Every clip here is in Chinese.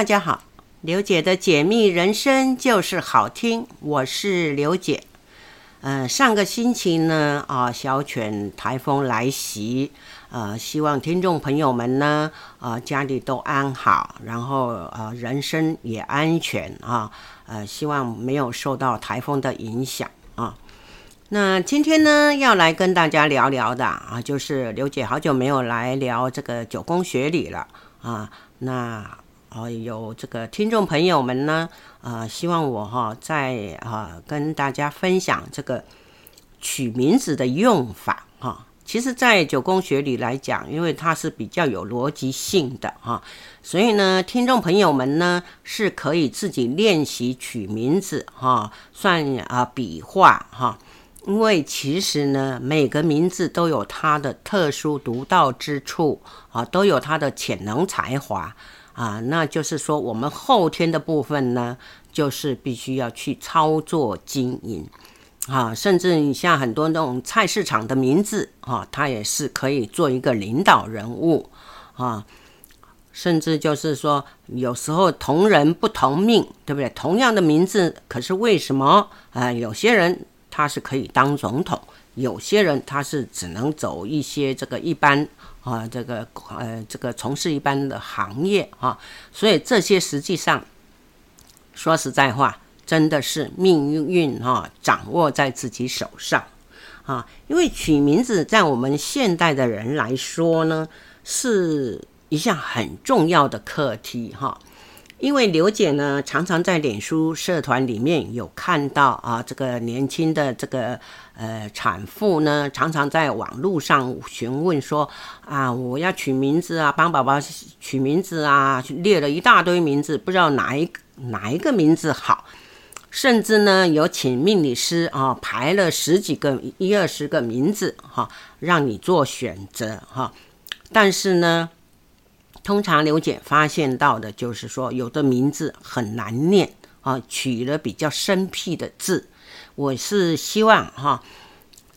大家好，刘姐的解密人生就是好听，我是刘姐。嗯、上个星期呢，啊，小犬台风来袭，呃，希望听众朋友们呢，啊，家里都安好，然后呃，人身也安全啊，呃，希望没有受到台风的影响啊。那今天呢，要来跟大家聊聊的啊，就是刘姐好久没有来聊这个九宫学理了啊，那。哦，有这个听众朋友们呢，啊、希望我哈、哦、在啊、跟大家分享这个取名字的用法哈、其实，在九宫学里来讲，因为它是比较有逻辑性的哈、所以呢，听众朋友们呢是可以自己练习取名字哈、算啊笔画哈。因为其实呢，每个名字都有它的特殊独到之处啊，都有它的潜能才华。啊，那就是说，我们后天的部分呢，就是必须要去操作经营啊，甚至你像很多那种菜市场的名字啊，它也是可以做一个领导人物啊，甚至就是说，有时候同人不同命，对不对？同样的名字，可是为什么啊？有些人他是可以当总统，有些人他是只能走一些这个一般。啊，这个呃，这个从事一般的行业啊，所以这些实际上说实在话，真的是命运哈，掌握在自己手上啊。因为取名字在我们现代的人来说呢，是一项很重要的课题哈。因为刘姐呢，常常在脸书社团里面有看到啊，这个年轻的这个呃产妇呢，常常在网络上询问说啊，我要取名字啊，帮宝宝取名字啊，列了一大堆名字，不知道哪一哪一个名字好，甚至呢有请命理师啊排了十几个一二十个名字哈、让你做选择哈、但是呢。通常刘姐发现到的就是说，有的名字很难念啊，取了比较生僻的字。我是希望哈，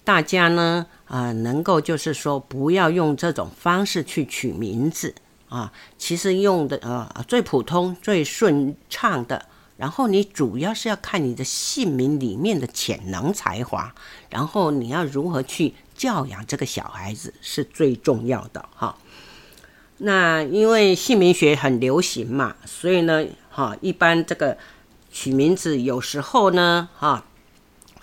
大家呢啊，能够就是说，不要用这种方式去取名字啊。其实用的呃最普通、最顺畅的，然后你主要是要看你的姓名里面的潜能才华，然后你要如何去教养这个小孩子是最重要的哈。那因为姓名学很流行嘛，所以呢，哈，一般这个取名字有时候呢，哈，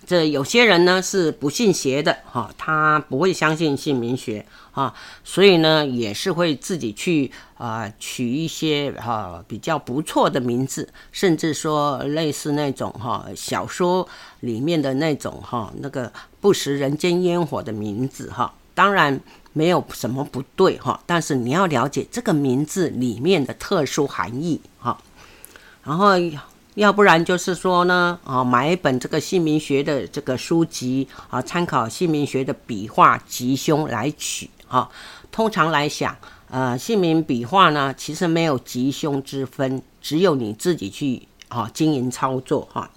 这有些人呢是不信邪的，哈，他不会相信姓名学，哈，所以呢也是会自己去啊、取一些哈比较不错的名字，甚至说类似那种哈小说里面的那种哈那个不食人间烟火的名字，哈，当然。没有什么不对哈，但是你要了解这个名字里面的特殊含义哈。然后要不然就是说呢，啊，买一本这个姓名学的这个书籍啊，参考姓名学的笔画吉凶来取哈。通常来讲，呃，姓名笔画呢，其实没有吉凶之分，只有你自己去啊经营操作哈。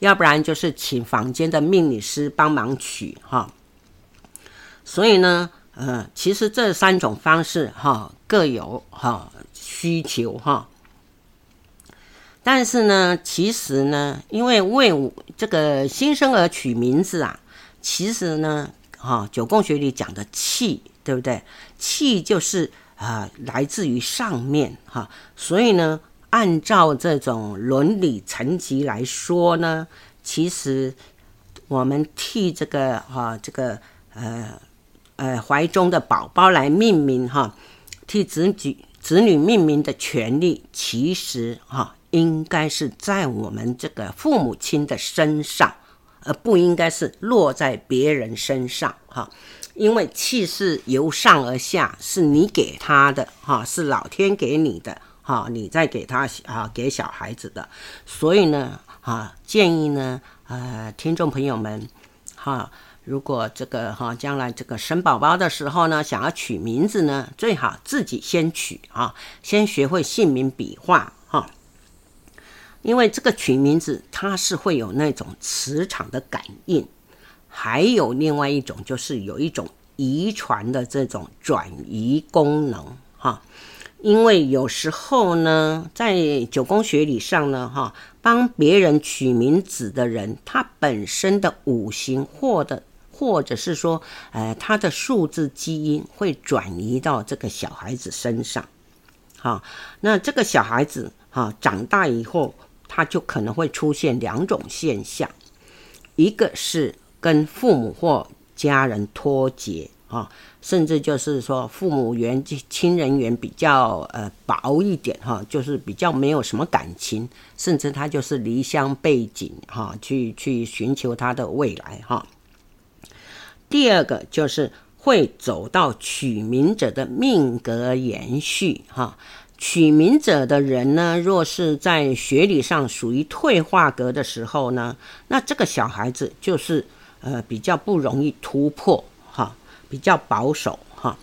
要不然就是请坊间的命理师帮忙取哈。所以呢。呃，其实这三种方式哈各有哈需求哈，但是呢，其实呢，因为为这个新生儿取名字啊，其实呢，哈九宫学里讲的气，对不对？气就是啊来自于上面哈，所以呢，按照这种伦理层级来说呢，其实我们替这个哈这个呃。呃，怀中的宝宝来命名哈，替子女子女命名的权利，其实哈应该是在我们这个父母亲的身上，而不应该是落在别人身上哈。因为气是由上而下，是你给他的哈，是老天给你的哈，你再给他啊给小孩子的，所以呢啊建议呢呃听众朋友们哈。如果这个哈将来这个生宝宝的时候呢，想要取名字呢，最好自己先取啊，先学会姓名笔画哈，因为这个取名字它是会有那种磁场的感应，还有另外一种就是有一种遗传的这种转移功能哈，因为有时候呢，在九宫学理上呢，哈，帮别人取名字的人，他本身的五行或者或者是说，呃，他的数字基因会转移到这个小孩子身上，好，那这个小孩子哈长大以后，他就可能会出现两种现象，一个是跟父母或家人脱节。啊，甚至就是说，父母缘、亲人缘比较呃薄一点哈，就是比较没有什么感情，甚至他就是离乡背井哈，去去寻求他的未来哈。第二个就是会走到取名者的命格延续哈，取名者的人呢，若是在学理上属于退化格的时候呢，那这个小孩子就是呃比较不容易突破。哈比较保守哈，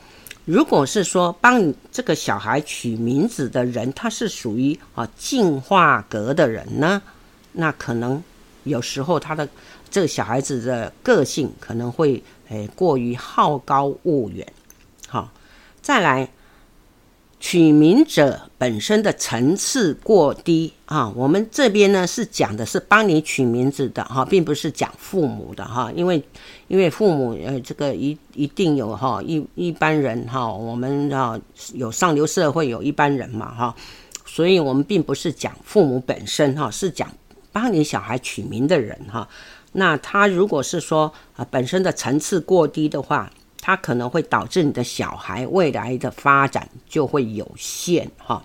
如果是说帮你这个小孩取名字的人，他是属于啊进化格的人呢，那可能有时候他的这个小孩子的个性可能会诶过于好高骛远，好，再来。取名者本身的层次过低啊，我们这边呢是讲的是帮你取名字的哈，并不是讲父母的哈，因为因为父母呃这个一一定有哈一一般人哈，我们啊有上流社会有一般人嘛哈，所以我们并不是讲父母本身哈，是讲帮你小孩取名的人哈，那他如果是说啊本身的层次过低的话。它可能会导致你的小孩未来的发展就会有限哈，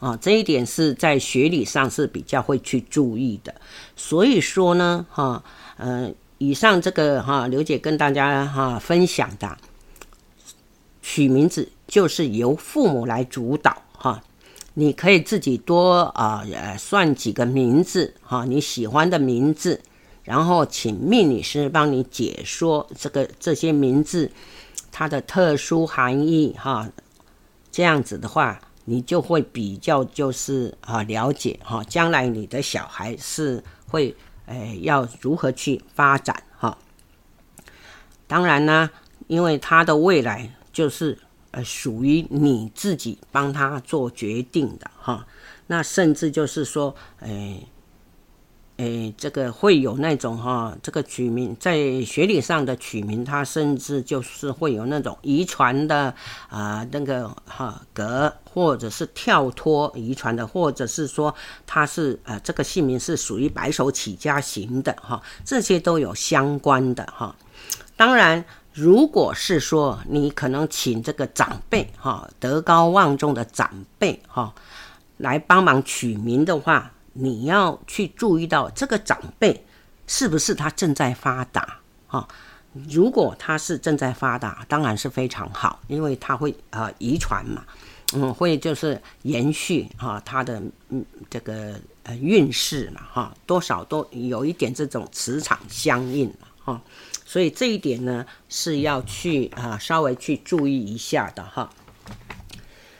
啊，这一点是在学理上是比较会去注意的。所以说呢，哈，呃，以上这个哈，刘姐跟大家哈分享的，取名字就是由父母来主导哈，你可以自己多啊算几个名字哈，你喜欢的名字。然后请命理师帮你解说这个这些名字它的特殊含义哈，这样子的话，你就会比较就是啊了解哈，将来你的小孩是会诶要如何去发展哈。当然呢，因为他的未来就是呃属于你自己帮他做决定的哈，那甚至就是说诶。诶，这个会有那种哈，这个取名在学理上的取名，它甚至就是会有那种遗传的啊、那个哈格，或者是跳脱遗传的，或者是说它是呃这个姓名是属于白手起家型的哈，这些都有相关的哈。当然，如果是说你可能请这个长辈哈，德高望重的长辈哈来帮忙取名的话。你要去注意到这个长辈是不是他正在发达哈？如果他是正在发达，当然是非常好，因为他会呃遗传嘛，嗯，会就是延续哈他的嗯这个呃运势嘛哈，多少都有一点这种磁场相应哈，所以这一点呢是要去啊稍微去注意一下的哈。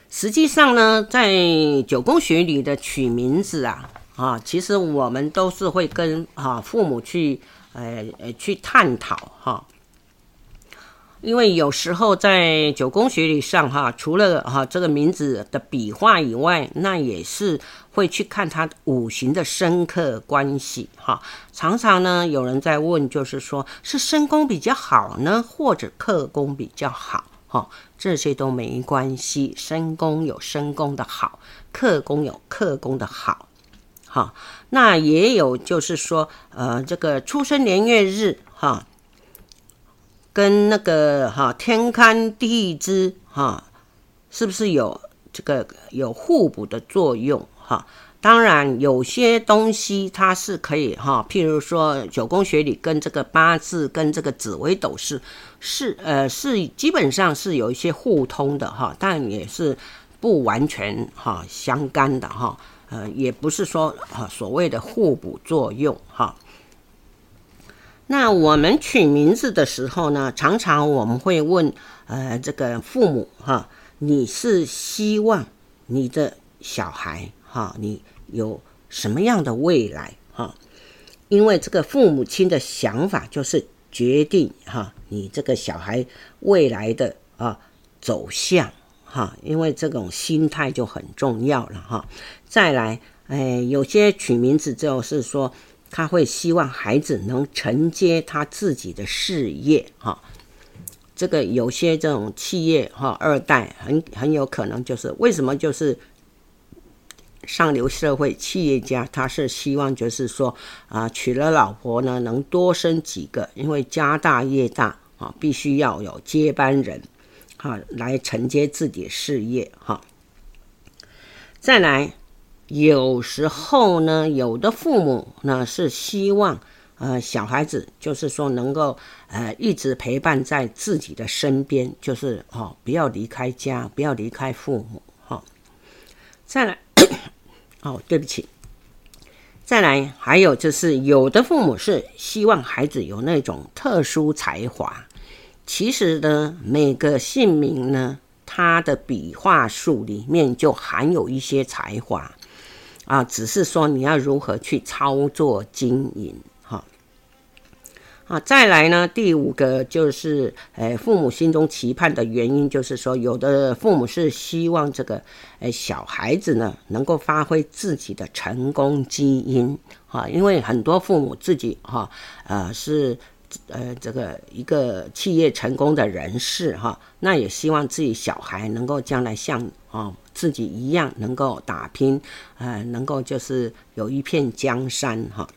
实际上呢，在九宫学里的取名字啊。啊，其实我们都是会跟啊父母去，呃呃去探讨哈，因为有时候在九宫学理上哈，除了哈这个名字的笔画以外，那也是会去看他五行的生克关系哈。常常呢有人在问，就是说是身宫比较好呢，或者克宫比较好哈？这些都没关系，身宫有身宫的好，克宫有克宫的好。哈，那也有，就是说，呃，这个出生年月日，哈，跟那个哈天干地支，哈，是不是有这个有互补的作用？哈，当然有些东西它是可以哈，譬如说九宫学里跟这个八字跟这个紫微斗数是呃是基本上是有一些互通的哈，但也是不完全哈相干的哈。呃，也不是说啊，所谓的互补作用哈。那我们取名字的时候呢，常常我们会问，呃，这个父母哈，你是希望你的小孩哈，你有什么样的未来哈？因为这个父母亲的想法就是决定哈，你这个小孩未来的啊走向。哈，因为这种心态就很重要了哈。再来，哎，有些取名字就是说，他会希望孩子能承接他自己的事业哈。这个有些这种企业哈，二代很很有可能就是为什么就是。上流社会企业家，他是希望就是说啊，娶了老婆呢，能多生几个，因为家大业大啊，必须要有接班人，哈，来承接自己事业哈。再来，有时候呢，有的父母呢是希望呃小孩子就是说能够呃一直陪伴在自己的身边，就是哦不要离开家，不要离开父母哈。再来。哦，对不起。再来，还有就是，有的父母是希望孩子有那种特殊才华。其实呢，每个姓名呢，它的笔画数里面就含有一些才华啊，只是说你要如何去操作经营。哈啊，再来呢，第五个就是，诶，父母心中期盼的原因，就是说，有的父母是希望这个，诶，小孩子呢能够发挥自己的成功基因，哈，因为很多父母自己哈，呃，是，呃，这个一个企业成功的人士哈，那也希望自己小孩能够将来像啊自己一样能够打拼，呃，能够就是有一片江山哈。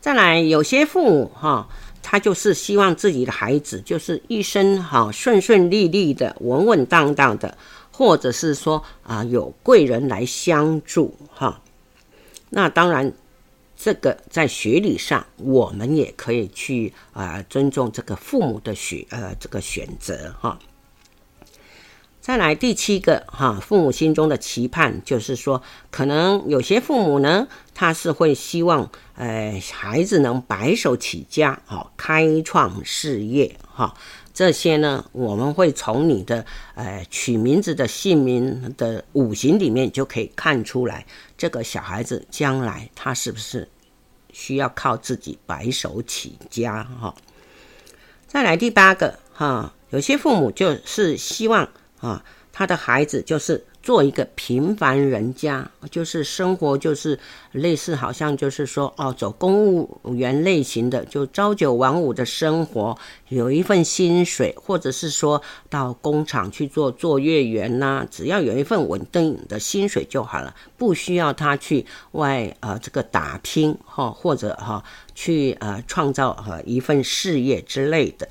再来，有些父母哈，他就是希望自己的孩子就是一生哈顺顺利利的、稳稳当当的，或者是说啊有贵人来相助哈。那当然，这个在学理上，我们也可以去啊尊重这个父母的选呃这个选择哈。再来第七个哈，父母心中的期盼就是说，可能有些父母呢，他是会希望，呃，孩子能白手起家，哈，开创事业，哈，这些呢，我们会从你的，呃，取名字的姓名的五行里面就可以看出来，这个小孩子将来他是不是需要靠自己白手起家，哈。再来第八个，哈，有些父母就是希望。啊，他的孩子就是做一个平凡人家，就是生活就是类似，好像就是说哦，走公务员类型的，就朝九晚五的生活，有一份薪水，或者是说到工厂去做作业员呐、只要有一份稳定的薪水就好了，不需要他去外呃这个打拼哈，或者哈去呃创造呃一份事业之类的。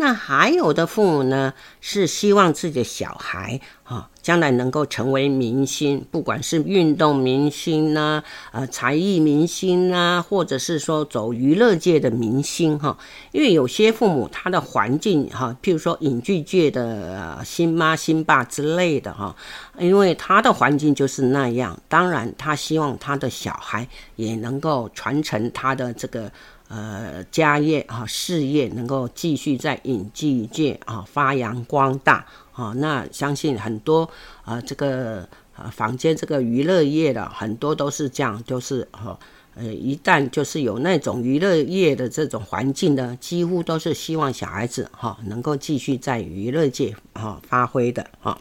那还有的父母呢，是希望自己的小孩啊，将来能够成为明星，不管是运动明星呐，呃，才艺明星呐，或者是说走娱乐界的明星哈。因为有些父母他的环境哈，譬如说影剧界的星妈星爸之类的哈，因为他的环境就是那样，当然他希望他的小孩也能够传承他的这个。呃，家业啊，事业能够继续在影剧界啊发扬光大啊，那相信很多啊，这个啊坊间这个娱乐业的很多都是这样，就是哈，呃，一旦就是有那种娱乐业的这种环境呢，几乎都是希望小孩子哈能够继续在娱乐界啊发挥的哈。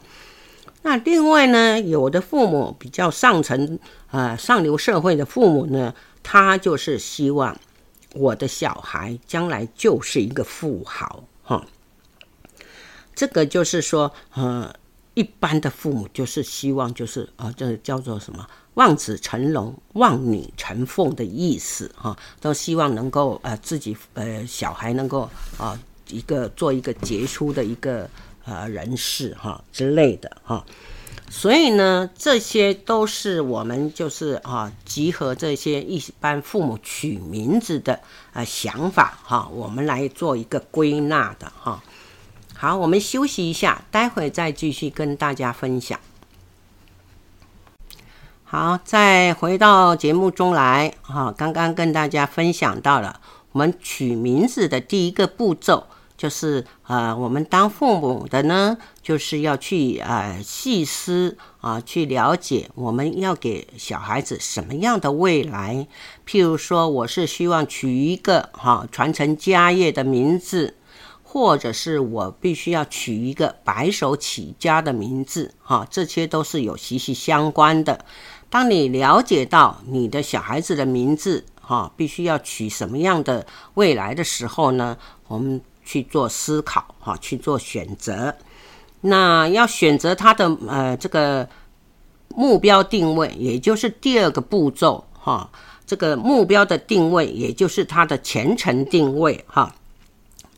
那另外呢，有的父母比较上层啊上流社会的父母呢，他就是希望。我的小孩将来就是一个富豪，哈，这个就是说，呃，一般的父母就是希望，就是啊，这叫做什么“望子成龙，望女成凤”的意思，哈，都希望能够呃自己呃小孩能够啊一个做一个杰出的一个呃人士，哈之类的，哈。所以呢，这些都是我们就是啊，集合这些一般父母取名字的啊想法哈，我们来做一个归纳的哈。好，我们休息一下，待会再继续跟大家分享。好，再回到节目中来哈，刚刚跟大家分享到了我们取名字的第一个步骤。就是呃，我们当父母的呢，就是要去呃细思啊，去了解我们要给小孩子什么样的未来。譬如说，我是希望取一个哈传承家业的名字，或者是我必须要取一个白手起家的名字，哈，这些都是有息息相关的。当你了解到你的小孩子的名字，哈，必须要取什么样的未来的时候呢，我们去做思考，哈，去做选择。那要选择他的呃这个目标定位，也就是第二个步骤，哈，这个目标的定位，也就是他的前程定位，哈。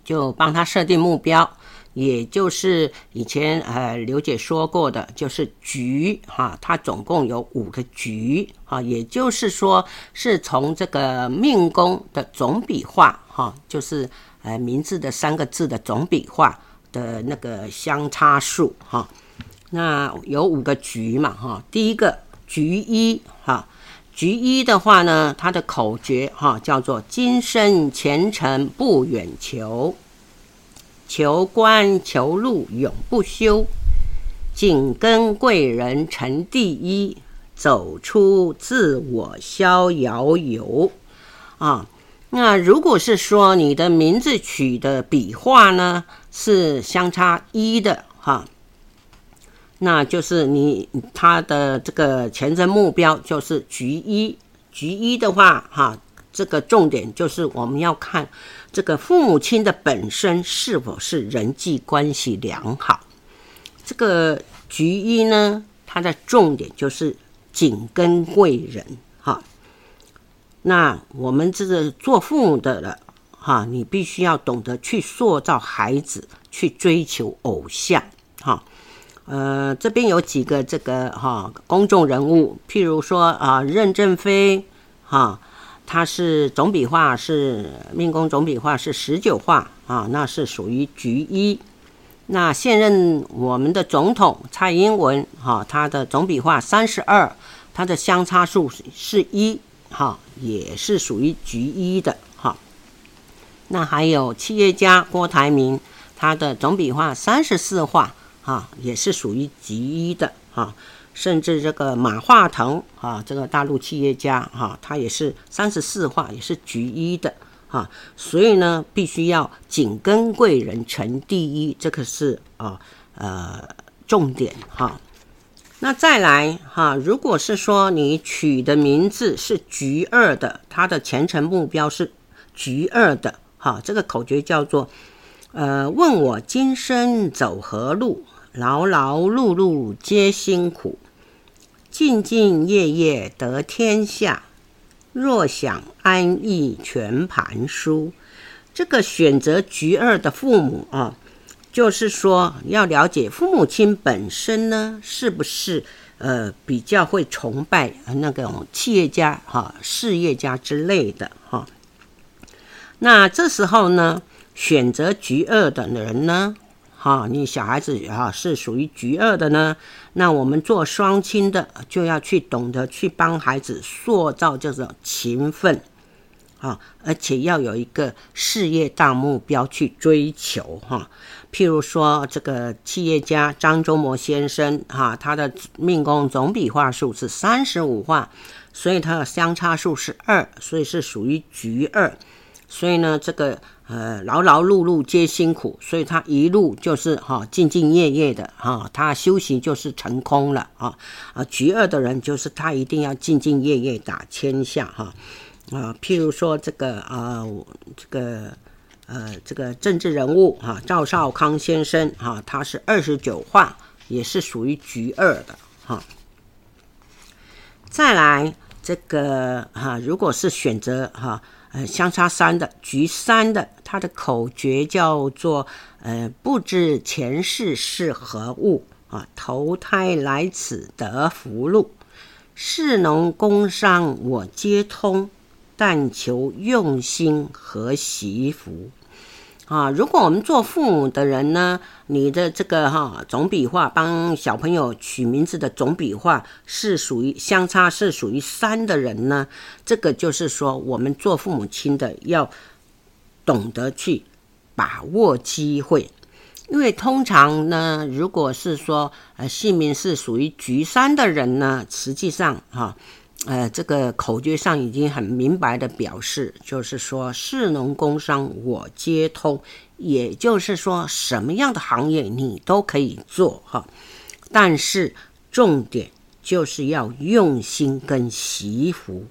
就帮他设定目标，也就是以前呃刘姐说过的，就是局哈，它总共有五个局哈，也就是说是从这个命宫的总笔画哈，就是呃名字的三个字的总笔画的那个相差数哈，那有五个局嘛哈，第一个局一哈，局一的话呢，它的口诀哈叫做今生前程不远求。求官求禄永不休，紧跟贵人成第一，走出自我逍遥游。啊，那如果是说你的名字取的笔画呢是相差一的哈、那就是你他的这个前程目标就是局一，局一的话哈。这个重点就是我们要看这个父母亲的本身是否是人际关系良好。这个局一呢，它的重点就是紧跟贵人哈。那我们这个做父母的了哈，你必须要懂得去塑造孩子，去追求偶像哈。呃，这边有几个这个哈公众人物，譬如说啊，任正非哈。它是总笔画是命宫总笔画是十九画啊，那是属于局一。那现任我们的总统蔡英文哈，他的总笔画三十二，他的相差数是一哈，也是属于局一的哈。那还有企业家郭台铭，他的总笔画三十四画哈，也是属于局一的哈。甚至这个马化腾啊，这个大陆企业家哈，他也是三十四画，也是局一的哈，所以呢，必须要紧跟贵人成第一，这个是啊呃重点哈。那再来哈，如果是说你取的名字是局二的，他的前程目标是局二的哈，这个口诀叫做呃，问我今生走何路。劳劳碌碌皆辛苦，兢兢业业得天下。若想安逸全盘输。这个选择局二的父母啊，就是说要了解父母亲本身呢，是不是呃比较会崇拜那种企业家哈、事业家之类的哈、那这时候呢，选择局二的人呢？哈，你小孩子哈是属于局二的呢，那我们做双亲的就要去懂得去帮孩子塑造这种勤奋，啊，而且要有一个事业大目标去追求哈。譬如说这个企业家张忠谋先生哈，他的命宫总笔画数是三十五画，所以他的相差数是二，所以是属于局二，所以呢这个。呃，劳劳碌碌皆辛苦，所以他一路就是哈兢兢业业的哈，他修行就是成功了啊啊！局二的人就是他一定要兢兢业业打天下哈啊，譬如说这个啊，这个呃这个政治人物哈赵少康先生哈，他是二十九画，也是属于局二的哈。再来这个哈，如果是选择哈。呃，相差三的局三的，它的口诀叫做呃，不知前世是何物啊，投胎来此得福禄，士农工商我皆通，但求用心和惜福。啊，如果我们做父母的人呢，你的这个哈总笔画帮小朋友取名字的总笔画是属于相差是属于三的人呢，这个就是说我们做父母亲的要懂得去把握机会，因为通常呢，如果是说呃姓名是属于局三的人呢，实际上哈。呃，这个口诀上已经很明白的表示，就是说，士农工商我皆通，也就是说，什么样的行业你都可以做哈，但是重点就是要用心跟惜福。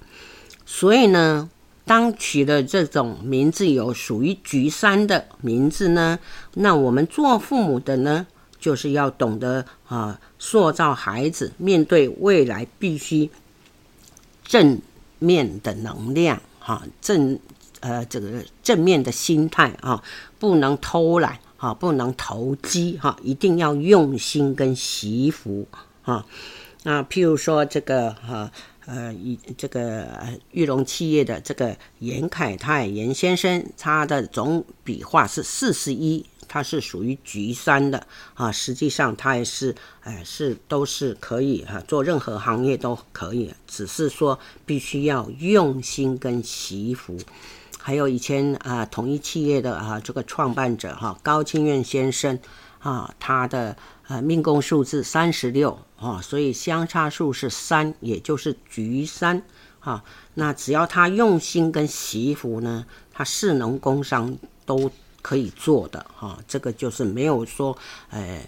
所以呢，当取的这种名字有属于菊山的名字呢，那我们做父母的呢，就是要懂得啊，塑造孩子面对未来必须正面的能量哈，正呃这个正面的心态啊，不能偷懒啊，不能投机哈，一定要用心跟惜福啊。那譬如说这个哈。呃，以这个玉龙企业的这个严凯泰严先生，他的总笔画是四十一，他是属于局山的啊。实际上他也是，哎、是都是可以哈、啊，做任何行业都可以，只是说必须要用心跟惜福。还有以前啊，统一企业的啊这个创办者哈、高清愿先生啊，他的呃命宫数字三十六。啊，所以相差数是三，也就是局三啊。那只要他用心跟惜福呢，他士农工商都可以做的哈。这个就是没有说，呃，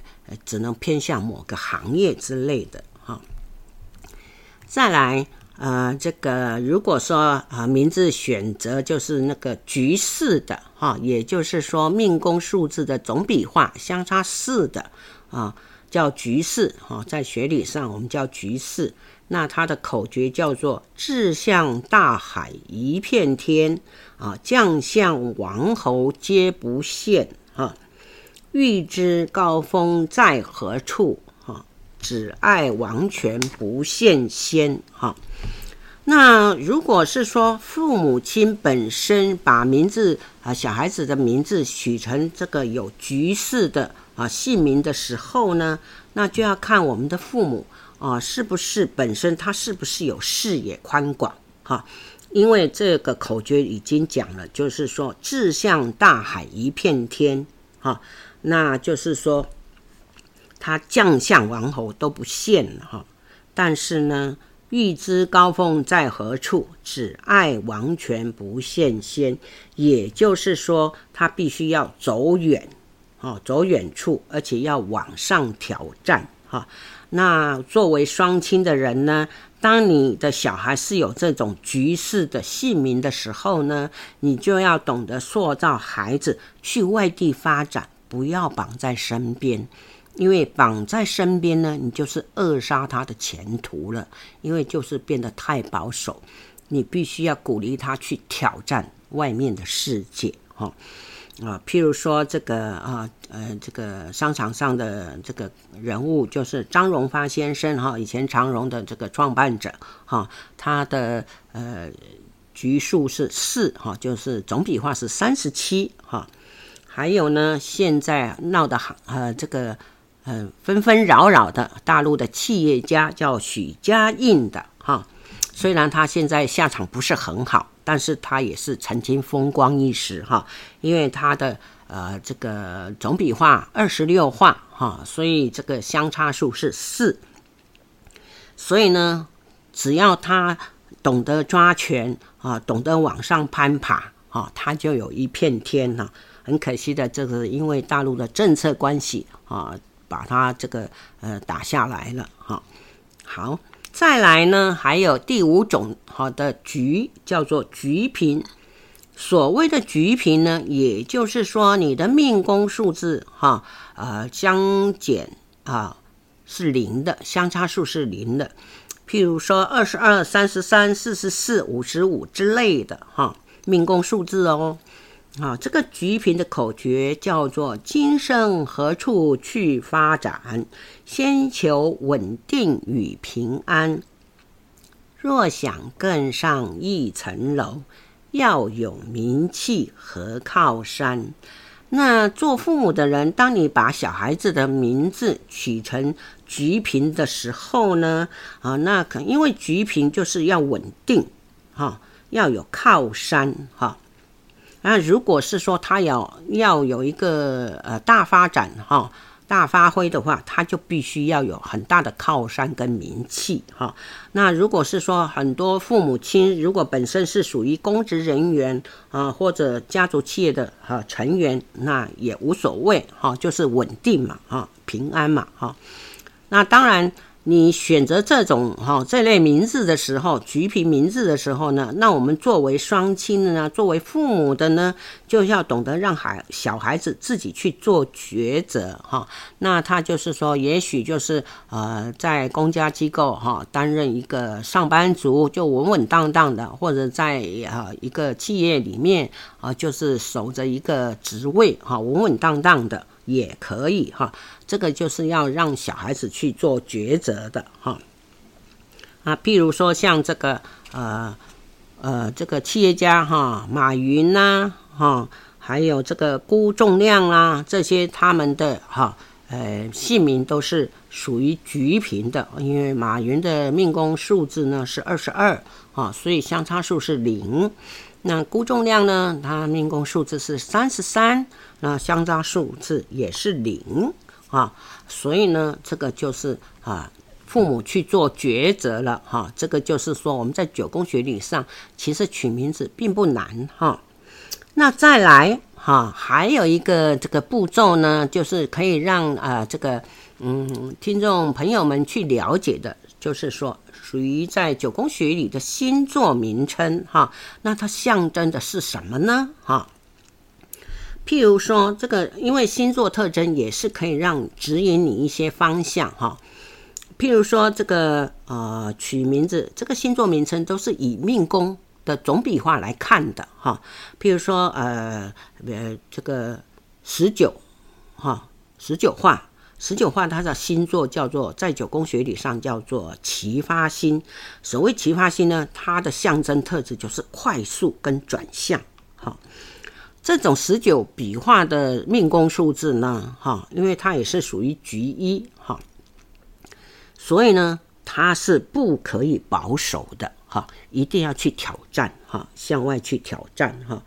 只能偏向某个行业之类的哈。再来，呃，这个如果说啊，名字选择就是那个局势的哈，也就是说命宫数字的总笔画相差四的啊。叫局势哈，在学理上我们叫局势。那它的口诀叫做“志向大海一片天”，啊，将相王侯皆不羡啊，欲知高峰在何处啊，只爱王权不羡仙哈。那如果是说父母亲本身把名字啊，小孩子的名字取成这个有局势的。啊，姓名的时候呢，那就要看我们的父母啊，是不是本身他是不是有视野宽广哈？因为这个口诀已经讲了，就是说志向大海一片天哈，那就是说他将相王侯都不羡了哈，但是呢，欲知高峰在何处，只爱王权不羡仙，也就是说他必须要走远。哦，走远处，而且要往上挑战哈。那作为双亲的人呢，当你的小孩是有这种局势的姓名的时候呢，你就要懂得塑造孩子去外地发展，不要绑在身边，因为绑在身边呢，你就是扼杀他的前途了，因为就是变得太保守。你必须要鼓励他去挑战外面的世界哈。啊，譬如说这个啊，呃，这个商场上的这个人物就是张荣发先生哈，以前长荣的这个创办者哈，他的呃局数是四哈，就是总笔画是三十七哈。还有呢，现在闹得很呃这个呃纷纷扰扰的大陆的企业家叫许家印的哈，虽然他现在下场不是很好。但是他也是曾经风光一时哈，因为他的呃这个总笔画二十六画哈，所以这个相差数是四。所以呢，只要他懂得抓权啊，懂得往上攀爬啊，他就有一片天呐。很可惜的，这个因为大陆的政策关系啊，把他这个呃打下来了哈。好。再来呢，还有第五种好的菊叫做菊平。所谓的菊平呢，也就是说你的命宫数字哈，呃，相减啊是零的，相差数是零的。譬如说二十二、三十三、四十四、五十五之类的哈，命宫数字哦。啊，这个菊平的口诀叫做“今生何处去发展？先求稳定与平安。若想更上一层楼，要有名气和靠山。”那做父母的人，当你把小孩子的名字取成菊平的时候呢，啊，那可因为菊平就是要稳定，哈，要有靠山，哈。那如果是说他要要有一个呃大发展哈，大发挥的话，他就必须要有很大的靠山跟名气哈。那如果是说很多父母亲如果本身是属于公职人员啊，或者家族企业的哈成员，那也无所谓哈，就是稳定嘛哈，平安嘛哈。那当然。你选择这种哈这类名字的时候，橘皮名字的时候呢，那我们作为双亲的呢，作为父母的呢，就要懂得让孩小孩子自己去做抉择哈。那他就是说，也许就是呃，在公家机构哈担任一个上班族，就稳稳当当的，或者在啊一个企业里面啊，就是守着一个职位哈，稳稳当当的。也可以哈，这个就是要让小孩子去做抉择的哈。啊，譬如说像这个呃呃这个企业家哈，马云呐哈，还有这个辜仲谅啦，这些他们的哈呃姓名都是属于橘平的，因为马云的命宫数字呢是二十二啊，所以相差数是零。那估重量呢，他命宫数字是三十三。那相差数字也是零啊，所以呢，这个就是啊，父母去做抉择了哈、这个就是说，我们在九宫学理上，其实取名字并不难哈、那再来哈、还有一个这个步骤呢，就是可以让啊这个嗯听众朋友们去了解的，就是说属于在九宫学里的星座名称哈、那它象征的是什么呢？哈、譬如说，这个因为星座特征也是可以让指引你一些方向哈。譬如说，这个呃取名字，这个星座名称都是以命宫的总笔画来看的哈。譬如说，呃呃这个十九哈十九画，十九画它的星座叫做在九宫学理上叫做奇发星。所谓奇发星呢，它的象征特质就是快速跟转向哈。这种十九笔画的命宫数字呢，哈，因为它也是属于局一哈，所以呢，它是不可以保守的哈，一定要去挑战哈，向外去挑战哈。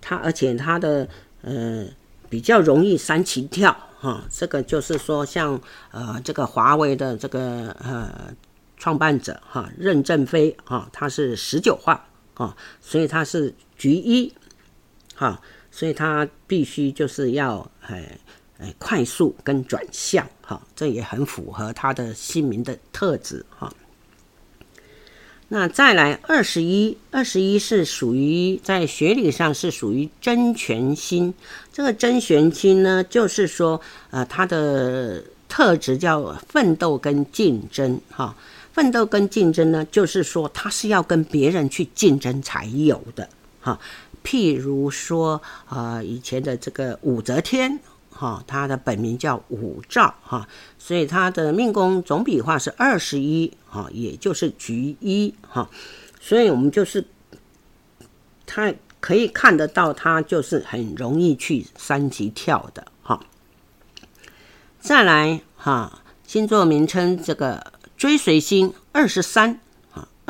它而且它的呃比较容易三情跳哈，这个就是说像呃这个华为的这个呃创办者哈任正非哈，他是十九画啊，所以他是局一。哈，所以他必须就是要哎哎快速跟转向哈，这也很符合他的姓名的特质哈。那再来二十一，二十一是属于在学理上是属于真权星，这个真权星呢，就是说呃它的特质叫奋斗跟竞争哈，奋斗跟竞争呢，就是说它是要跟别人去竞争才有的哈。譬如说，呃，以前的这个武则天，哈，他的本名叫武曌，哈，所以他的命宫总笔画是二十一，哈，也就是局一，哈，所以我们就是，他可以看得到，他就是很容易去三级跳的，哈。再来，哈，星座名称这个追随星二十三。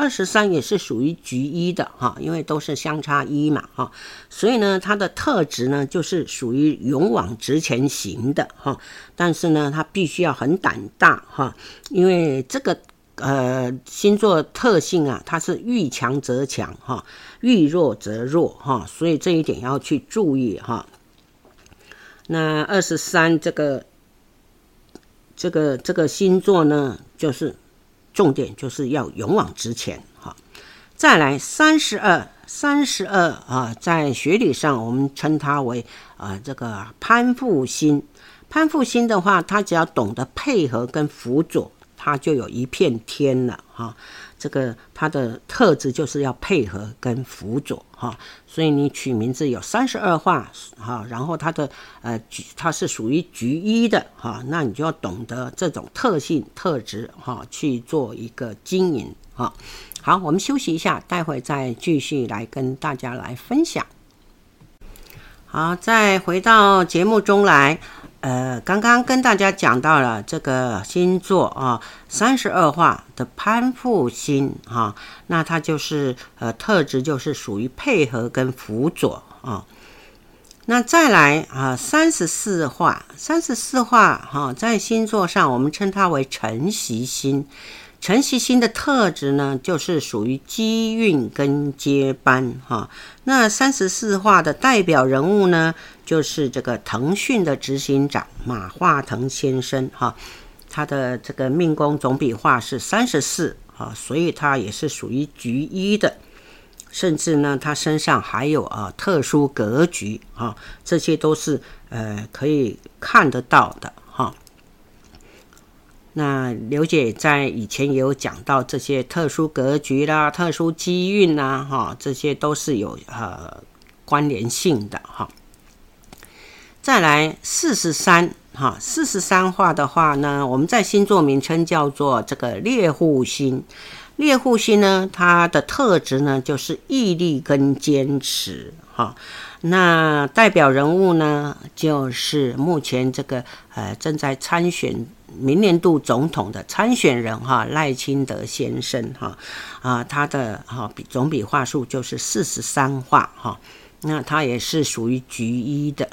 二十三也是属于局一的哈，因为都是相差一嘛哈，所以呢，它的特质呢就是属于勇往直前型的哈，但是呢，它必须要很胆大哈，因为这个呃星座特性啊，它是遇强则强哈，遇弱则弱哈，所以这一点要去注意哈。那二十三这个这个这个星座呢，就是。重点就是要勇往直前，哈。再来三十二，三十二啊，在学理上我们称它为啊这个攀附星。攀附星的话，它只要懂得配合跟辅佐，它就有一片天了，哈。这个它的特质就是要配合跟辅佐哈，所以你取名字有三十二画哈，然后它的呃它是属于局一的哈，那你就要懂得这种特性特质哈去做一个经营哈。好，我们休息一下，待会再继续来跟大家来分享。好，再回到节目中来。呃，刚刚跟大家讲到了这个星座啊，三十二画的攀附星哈，那它就是呃特质就是属于配合跟辅佐啊。那再来啊，三十四画，三十四画哈，在星座上我们称它为承袭星。承袭星的特质呢，就是属于机运跟接班哈。那三十四画的代表人物呢，就是这个腾讯的执行长马化腾先生哈。他的这个命宫总笔画是三十四啊，所以他也是属于局一的。甚至呢，他身上还有啊特殊格局啊，这些都是呃可以看得到的。那刘姐在以前也有讲到这些特殊格局啦、特殊机运呐，哈，这些都是有呃关联性的哈。再来四十三哈，四十三画的话呢，我们在星座名称叫做这个猎户星。猎户星呢，它的特质呢就是毅力跟坚持哈。那代表人物呢，就是目前这个呃正在参选明年度总统的参选人哈赖清德先生哈啊，他的哈总笔画数就是四十三画哈。那他也是属于局一的。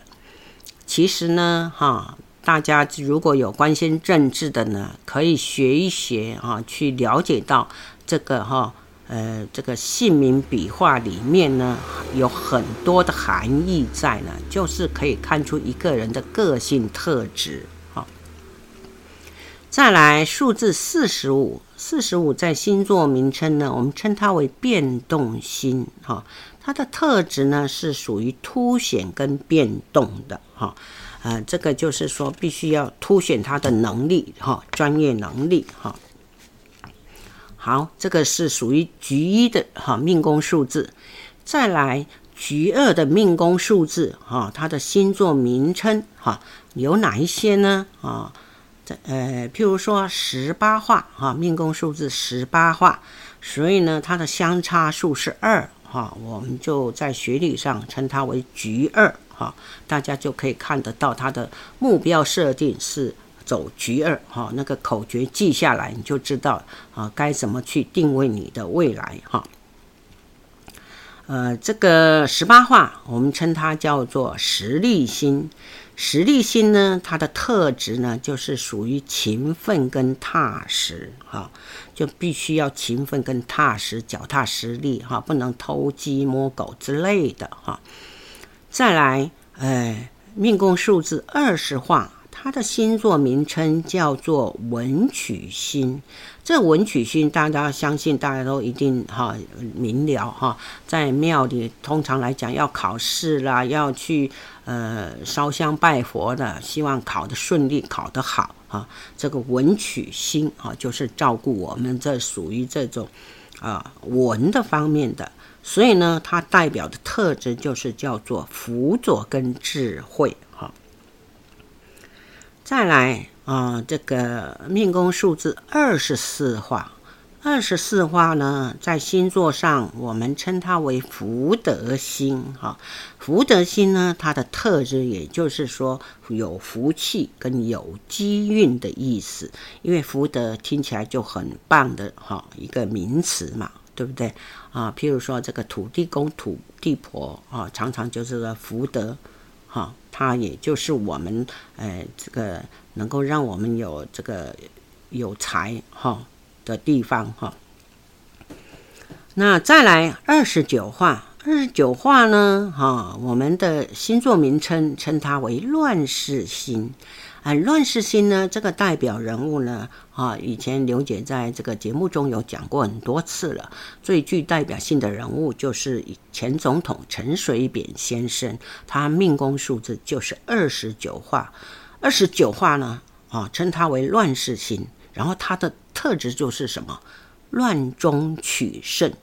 其实呢哈。大家如果有关心政治的呢，可以学一学啊，去了解到这个哈，呃，这个姓名笔画里面呢，有很多的含义在呢，就是可以看出一个人的个性特质。哈，再来数字四十五，四十五在星座名称呢，我们称它为变动星。哈，它的特质呢是属于凸显跟变动的。哈。呃，这个就是说，必须要凸显他的能力哈，专业能力哈。好，这个是属于局一的哈命宫数字。再来局二的命宫数字哈，它的星座名称哈有哪一些呢？啊，这呃，譬如说十八画哈，命宫数字十八画，所以呢，它的相差数是二哈，我们就在学理上称它为局二。哈，大家就可以看得到它的目标设定是走局二哈，那个口诀记下来，你就知道啊该怎么去定位你的未来哈。呃，这个十八画我们称它叫做实力星，实力星呢，它的特质呢就是属于勤奋跟踏实哈，就必须要勤奋跟踏实，脚踏实地哈，不能偷鸡摸狗之类的哈。再来，哎，命宫数字二十画，它的星座名称叫做文曲星。这文曲星，大家相信大家都一定哈明了哈，在庙里通常来讲要考试啦，要去呃烧香拜佛的，希望考得顺利，考得好啊。这个文曲星啊，就是照顾我们这属于这种啊文的方面的。所以呢，它代表的特质就是叫做辅佐跟智慧。再来啊，这个命宫数字二十四画，二十四画呢，在星座上我们称它为福德星哈。福德星呢，它的特质也就是说有福气跟有机运的意思，因为福德听起来就很棒的哈一个名词嘛。对不对啊？譬如说这个土地公、土地婆啊，常常就是个福德，啊，它也就是我们，呃，这个能够让我们有这个有财哈、的地方哈、那再来二十九画，二十九画呢，哈、我们的星座名称称它为乱世星。啊，乱世星呢，这个代表人物呢，啊，以前刘姐在这个节目中有讲过很多次了。最具代表性的人物就是前总统陈水扁先生，他命宫数字就是二十九画。二十九画呢，啊，称他为乱世星，然后他的特质就是什么？乱中取胜，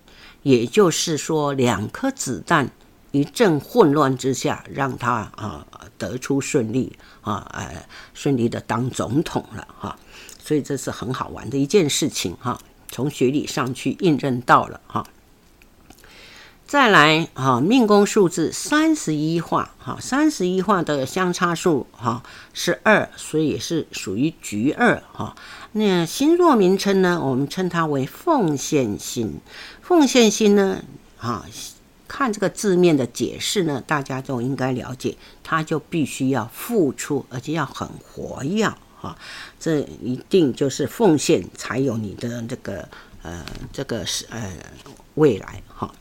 也就是说，两颗子弹。一阵混乱之下，让他啊得出顺利啊，呃，顺利的当总统了哈，所以这是很好玩的一件事情哈，从学理上去印证到了哈。再来啊，命宫数字三十一画哈，三十一画的相差数哈是二，所以也是属于局二哈。那星座名称呢，我们称它为奉献星，奉献星呢啊。看这个字面的解释呢，大家都应该了解，他就必须要付出，而且要很活跃哈，这一定就是奉献才有你的这个呃这个是呃未来哈。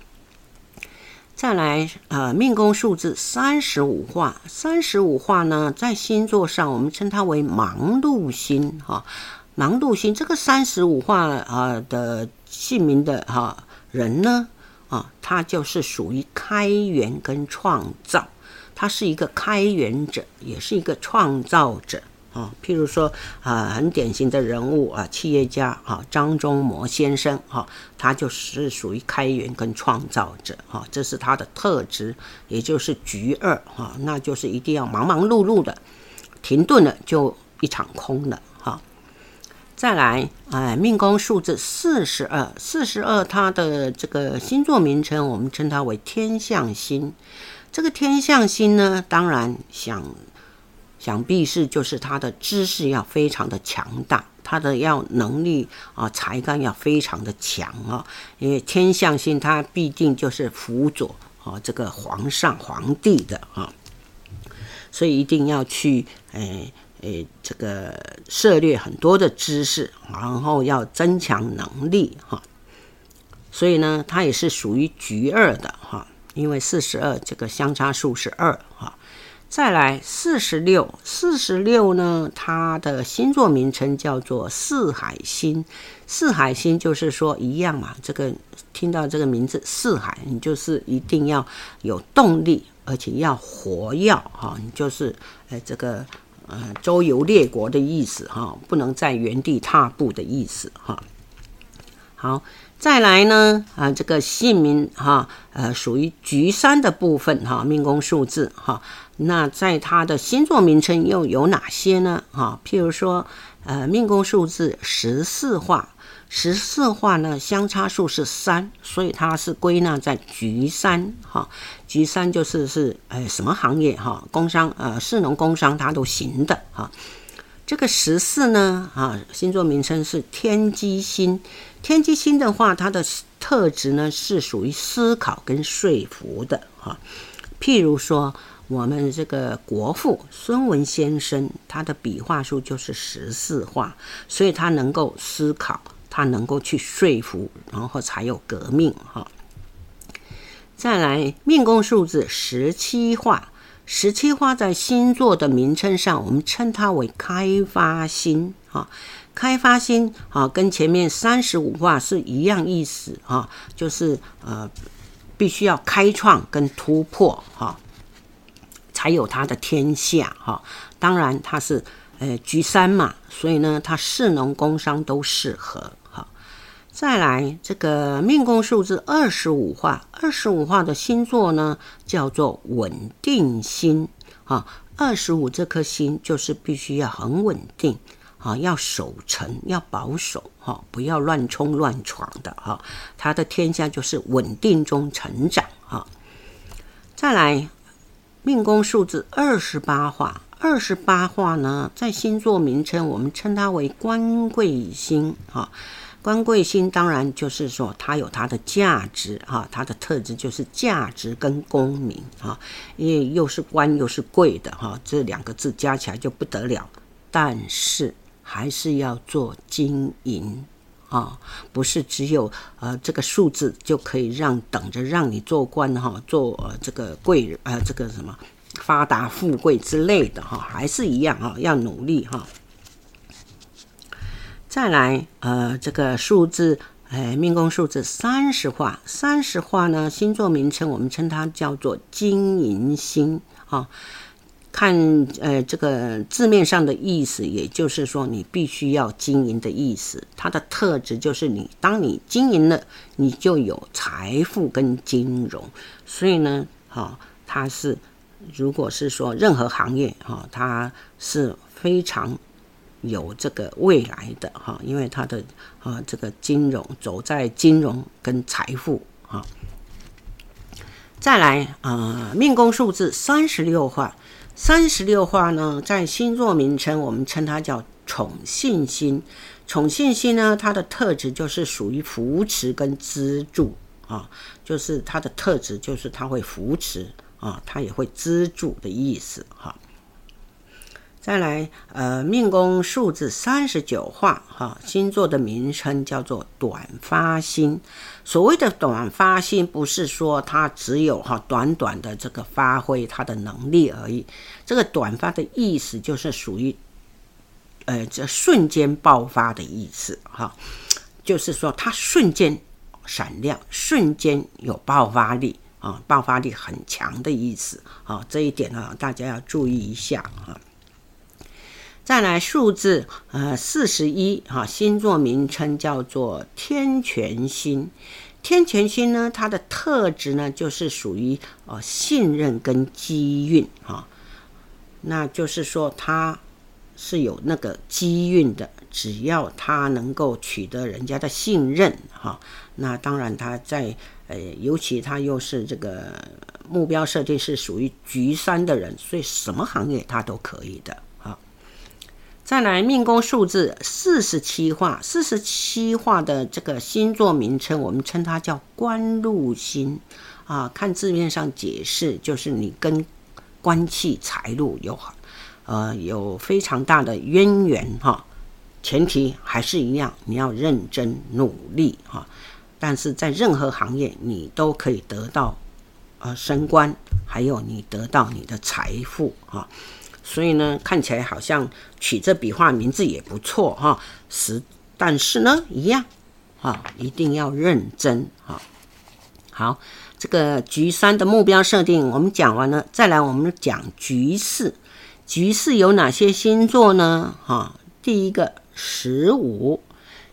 再来呃命宫数字三十五画，三十五画呢，在星座上我们称它为忙碌星哈，忙碌星这个三十五画啊的姓名的哈人呢。啊，它就是属于开源跟创造，他是一个开源者，也是一个创造者啊。譬如说啊，很典型的人物啊，企业家啊，张忠谋先生哈，他就是属于开源跟创造者哈，这是他的特质，也就是局二哈，那就是一定要忙忙碌碌的，停顿了就一场空了哈。再来，哎，命宫数字四十二，四十二，它的这个星座名称，我们称它为天象星。这个天象星呢，当然想想必是就是他的知识要非常的强大，他的要能力啊，才干要非常的强啊。因为天象星，它必定就是辅佐啊这个皇上皇帝的啊，所以一定要去哎。诶，这个涉猎很多的知识，然后要增强能力哈，所以呢，它也是属于局二的哈，因为四十二这个相差数是二哈。再来四十六，四十六呢，它的星座名称叫做四海星，四海星就是说一样嘛，这个听到这个名字四海，你就是一定要有动力，而且要活跃哈，你就是诶这个。呃，周游列国的意思哈，不能在原地踏步的意思哈。好，再来呢啊，这个姓名哈，呃，属于局三的部分哈，命宫数字哈。那在他的星座名称又有哪些呢？哈，譬如说，呃，命宫数字十四画。十四画呢，相差数是三，所以它是归纳在局三哈。局三就是是呃什么行业哈？工商呃士农工商它都行的哈。这个十四呢啊，星座名称是天机星。天机星的话，它的特质呢是属于思考跟说服的哈。譬如说，我们这个国父孙文先生，他的笔画数就是十四画，所以他能够思考。他能够去说服，然后才有革命哈。再来，命宫数字十七画，十七画在星座的名称上，我们称它为开发星哈。开发星啊，跟前面三十五画是一样意思哈，就是呃，必须要开创跟突破哈，才有它的天下哈。当然，它是呃局三嘛，所以呢，它士农工商都适合。再来，这个命宫数字二十五画，二十五画的星座呢，叫做稳定星啊。二十五这颗星就是必须要很稳定啊，要守成，要保守哈，不要乱冲乱闯的哈。它的天下就是稳定中成长哈。再来，命宫数字二十八画，二十八画呢，在星座名称我们称它为官贵星哈。官贵星当然就是说，它有它的价值哈，它的特质就是价值跟功名哈，因为又是官又是贵的哈，这两个字加起来就不得了。但是还是要做经营啊，不是只有呃这个数字就可以让等着让你做官哈，做呃这个贵呃这个什么发达富贵之类的哈，还是一样哈，要努力哈。再来，呃，这个数字，哎，命宫数字三十画，三十画呢，星座名称我们称它叫做经营星啊。看，呃，这个字面上的意思，也就是说你必须要经营的意思。它的特质就是你，当你经营了，你就有财富跟金融。所以呢，哈，它是，如果是说任何行业，哈，它是非常。有这个未来的哈，因为他的啊这个金融走在金融跟财富哈。再来啊，命宫数字三十六画，三十六画呢，在星座名称我们称它叫宠信星。宠信星呢，它的特质就是属于扶持跟资助。啊，就是它的特质就是它会扶持啊，它也会资助的意思哈。再来，呃，命宫数字三十九画，哈，星座的名称叫做短发星。所谓的短发星，不是说它只有哈短短的这个发挥它的能力而已。这个短发的意思就是属于，呃，这瞬间爆发的意思，哈，就是说它瞬间闪亮，瞬间有爆发力啊，爆发力很强的意思啊。这一点呢，大家要注意一下啊。再来数字呃四十一哈，星座名称叫做天权星。天权星呢，它的特质呢就是属于呃信任跟机运哈，那就是说它是有那个机运的，只要他能够取得人家的信任哈，那当然他在呃尤其他又是这个目标设定是属于局三的人，所以什么行业他都可以的。再来命宫数字四十七画，四十七画的这个星座名称，我们称它叫官禄星啊。看字面上解释，就是你跟官气财路有呃有非常大的渊源哈。前提还是一样，你要认真努力哈。但是在任何行业，你都可以得到呃升官，还有你得到你的财富哈。所以呢，看起来好像取这笔画名字也不错哈，是，但是呢，一样，哈，一定要认真哈。好，这个局三的目标设定我们讲完了，再来我们讲局四。局四有哪些星座呢？哈，第一个十五，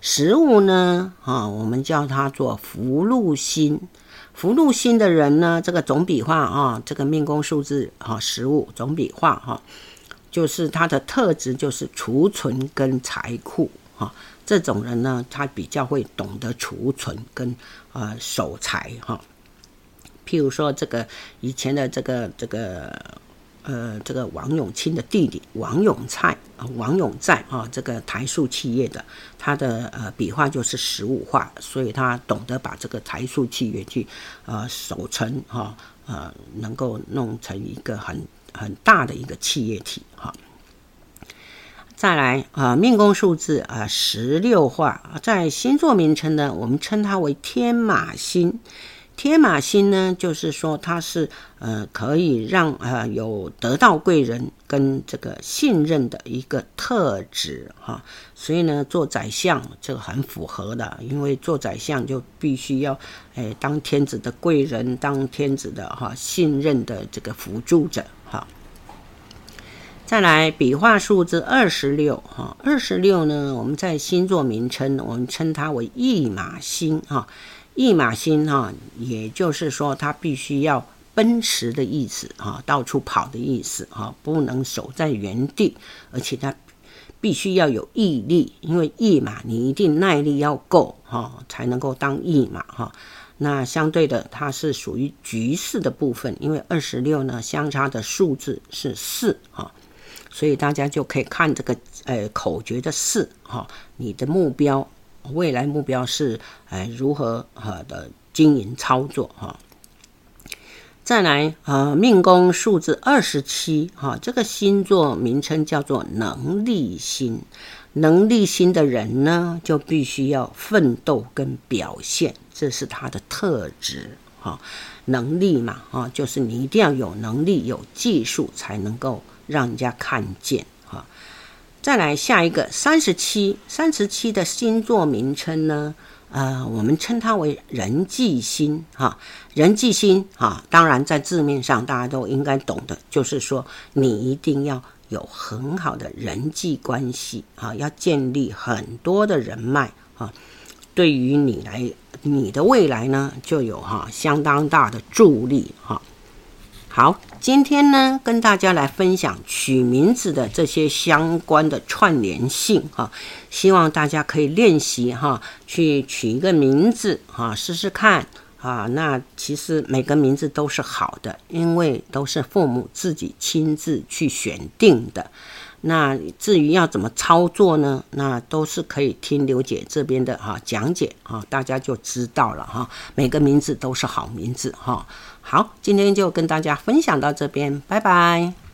十五呢，啊，我们叫它做福禄星。福禄星的人呢，这个总笔画啊，这个命宫数字哈，十五总笔画哈，就是他的特质就是储存跟财库哈。这种人呢，他比较会懂得储存跟呃守财哈。譬如说，这个以前的这个这个。呃，这个王永庆的弟弟王永蔡啊，王永在啊，这个台塑企业的，他的呃笔画就是十五画，所以他懂得把这个台塑企业去呃守成哈呃，能够弄成一个很很大的一个企业体哈。再来啊，命宫数字啊十六画，在星座名称呢，我们称它为天马星。天马星呢，就是说它是呃可以让呃有得到贵人跟这个信任的一个特质哈，所以呢做宰相这个很符合的，因为做宰相就必须要哎当天子的贵人，当天子的哈信任的这个辅助者哈。再来笔画数字二十六哈，二十六呢我们在星座名称我们称它为驿马星哈。驿马星哈，也就是说，它必须要奔驰的意思哈，到处跑的意思哈，不能守在原地，而且它必须要有毅力，因为驿马你一定耐力要够哈，才能够当驿马哈。那相对的，它是属于局势的部分，因为二十六呢相差的数字是四哈，所以大家就可以看这个呃口诀的四哈，你的目标。未来目标是，哎，如何哈的经营操作哈？再来啊，命宫数字二十七哈，这个星座名称叫做能力星。能力星的人呢，就必须要奋斗跟表现，这是他的特质哈。能力嘛，啊，就是你一定要有能力、有技术，才能够让人家看见。再来下一个三十七，三十七的星座名称呢？呃，我们称它为人际星哈，人际星哈。当然，在字面上大家都应该懂的，就是说你一定要有很好的人际关系啊，要建立很多的人脉啊，对于你来，你的未来呢，就有哈相当大的助力哈。好今天呢跟大家来分享取名字的这些相关的串联性哈希望大家可以练习哈去取一个名字哈试试看啊那其实每个名字都是好的因为都是父母自己亲自去选定的。那至于要怎么操作呢？那都是可以听刘姐这边的哈讲解啊大家就知道了哈每个名字都是好名字哈。好今天就跟大家分享到这边拜拜。